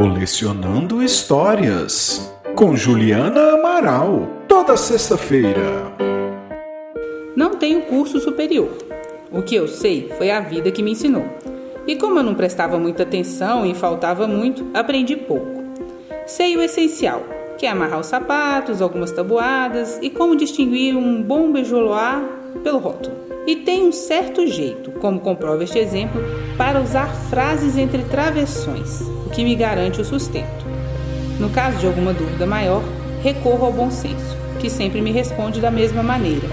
Colecionando Histórias, com Juliana Amaral, toda sexta-feira. Não tenho curso superior. O que eu sei foi a vida que me ensinou. E como eu não prestava muita atenção e faltava muito, aprendi pouco. Sei o essencial, que é amarrar os sapatos, algumas tabuadas e como distinguir um bom beijoloar pelo rótulo. E tem um certo jeito, como comprova este exemplo, para usar frases entre travessões, o que me garante o sustento. No caso de alguma dúvida maior, recorro ao bom senso, que sempre me responde da mesma maneira.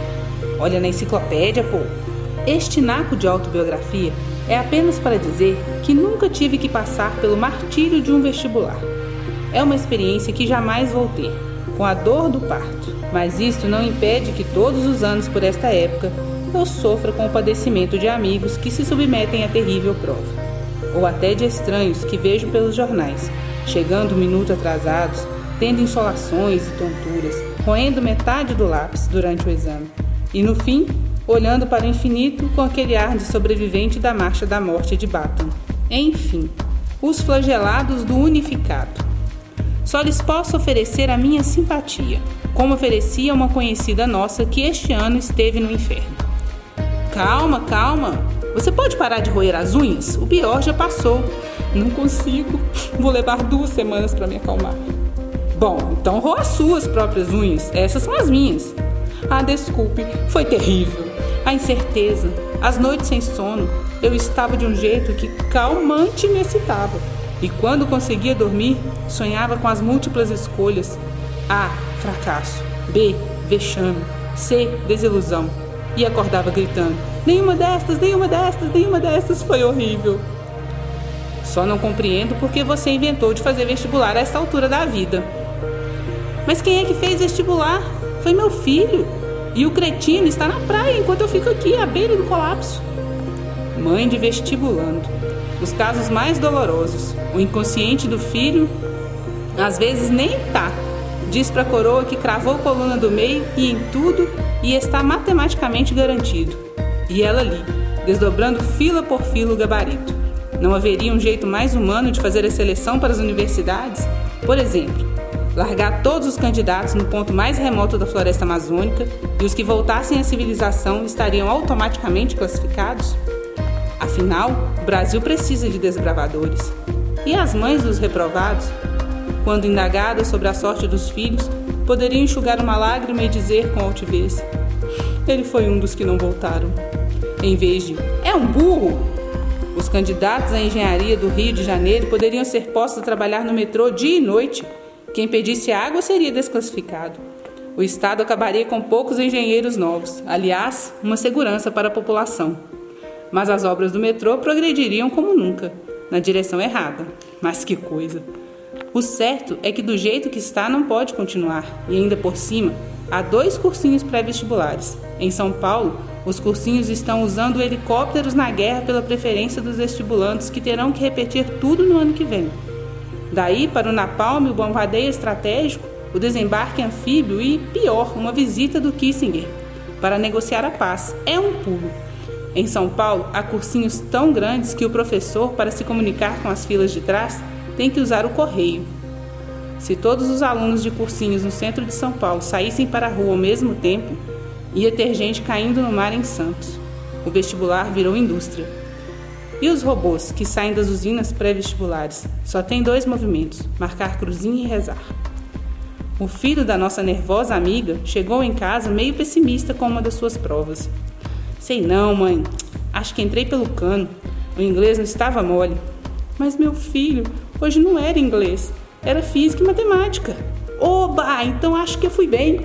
Olha na enciclopédia, pô. Este naco de autobiografia é apenas para dizer que nunca tive que passar pelo martírio de um vestibular. É uma experiência que jamais vou ter, com a dor do parto. Mas isto não impede que todos os anos por esta época eu sofra com o padecimento de amigos que se submetem à terrível prova ou até de estranhos que vejo pelos jornais, chegando um minuto atrasados, tendo insolações e tonturas, roendo metade do lápis durante o exame, e no fim, olhando para o infinito com aquele ar de sobrevivente da marcha da morte de Baton. Enfim, os flagelados do unificado. Só lhes posso oferecer a minha simpatia, como oferecia uma conhecida nossa que este ano esteve no inferno. Calma, calma, você pode parar de roer as unhas? O pior já passou. Não consigo. Vou levar duas semanas para me acalmar. Bom, então roa as suas próprias unhas. Essas são as minhas. Ah, desculpe, foi terrível. A incerteza, as noites sem sono. Eu estava de um jeito que calmante me excitava. E quando conseguia dormir, sonhava com as múltiplas escolhas: A. Fracasso. B. Vexame. C. Desilusão. E acordava gritando: Nenhuma destas, nenhuma destas, nenhuma destas foi horrível. Só não compreendo porque você inventou de fazer vestibular a essa altura da vida. Mas quem é que fez vestibular? Foi meu filho. E o cretino está na praia enquanto eu fico aqui à beira do colapso. Mãe de vestibulando. Os casos mais dolorosos. O inconsciente do filho às vezes nem tá. Diz pra coroa que cravou a coluna do meio e em tudo e está matematicamente garantido e ela ali, desdobrando fila por fila o gabarito. Não haveria um jeito mais humano de fazer a seleção para as universidades? Por exemplo, largar todos os candidatos no ponto mais remoto da floresta amazônica e os que voltassem à civilização estariam automaticamente classificados? Afinal, o Brasil precisa de desbravadores. E as mães dos reprovados, quando indagadas sobre a sorte dos filhos, poderiam enxugar uma lágrima e dizer com altivez: Ele foi um dos que não voltaram em vez de é um burro. Os candidatos à engenharia do Rio de Janeiro poderiam ser postos a trabalhar no metrô dia e noite. Quem pedisse água seria desclassificado. O Estado acabaria com poucos engenheiros novos, aliás, uma segurança para a população. Mas as obras do metrô progrediriam como nunca, na direção errada. Mas que coisa! O certo é que do jeito que está não pode continuar, e ainda por cima, há dois cursinhos pré-vestibulares. Em São Paulo, os cursinhos estão usando helicópteros na guerra pela preferência dos vestibulantes que terão que repetir tudo no ano que vem. Daí para o napalm, o bombardeio estratégico, o desembarque anfíbio e, pior, uma visita do Kissinger para negociar a paz. É um pulo. Em São Paulo, há cursinhos tão grandes que o professor, para se comunicar com as filas de trás, tem que usar o correio. Se todos os alunos de cursinhos no centro de São Paulo saíssem para a rua ao mesmo tempo, Ia ter gente caindo no mar em Santos. O vestibular virou indústria. E os robôs que saem das usinas pré-vestibulares? Só tem dois movimentos: marcar cruzinha e rezar. O filho da nossa nervosa amiga chegou em casa meio pessimista com uma das suas provas. Sei não, mãe. Acho que entrei pelo cano. O inglês não estava mole. Mas meu filho, hoje não era inglês, era física e matemática. Oba, então acho que eu fui bem.